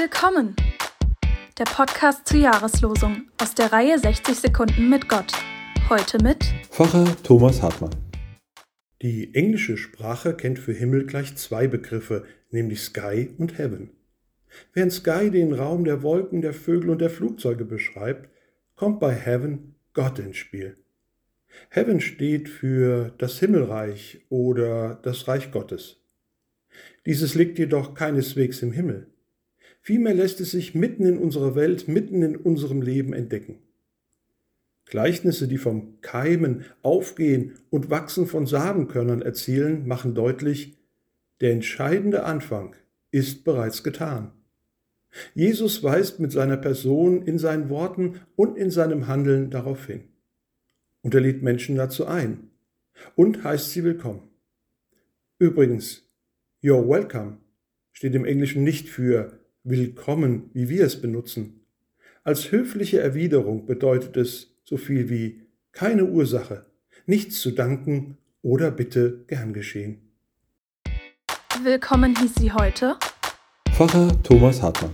Willkommen! Der Podcast zur Jahreslosung aus der Reihe 60 Sekunden mit Gott. Heute mit Pfarrer Thomas Hartmann. Die englische Sprache kennt für Himmel gleich zwei Begriffe, nämlich Sky und Heaven. Während Sky den Raum der Wolken, der Vögel und der Flugzeuge beschreibt, kommt bei Heaven Gott ins Spiel. Heaven steht für das Himmelreich oder das Reich Gottes. Dieses liegt jedoch keineswegs im Himmel. Vielmehr lässt es sich mitten in unserer Welt, mitten in unserem Leben entdecken. Gleichnisse, die vom Keimen, Aufgehen und Wachsen von Samenkörnern erzählen, machen deutlich, der entscheidende Anfang ist bereits getan. Jesus weist mit seiner Person in seinen Worten und in seinem Handeln darauf hin. Und er lädt Menschen dazu ein und heißt sie willkommen. Übrigens, You're welcome steht im Englischen nicht für willkommen, wie wir es benutzen. Als höfliche Erwiderung bedeutet es so viel wie keine Ursache, nichts zu danken oder bitte gern geschehen. Willkommen hieß sie heute Pfarrer Thomas Hartmann.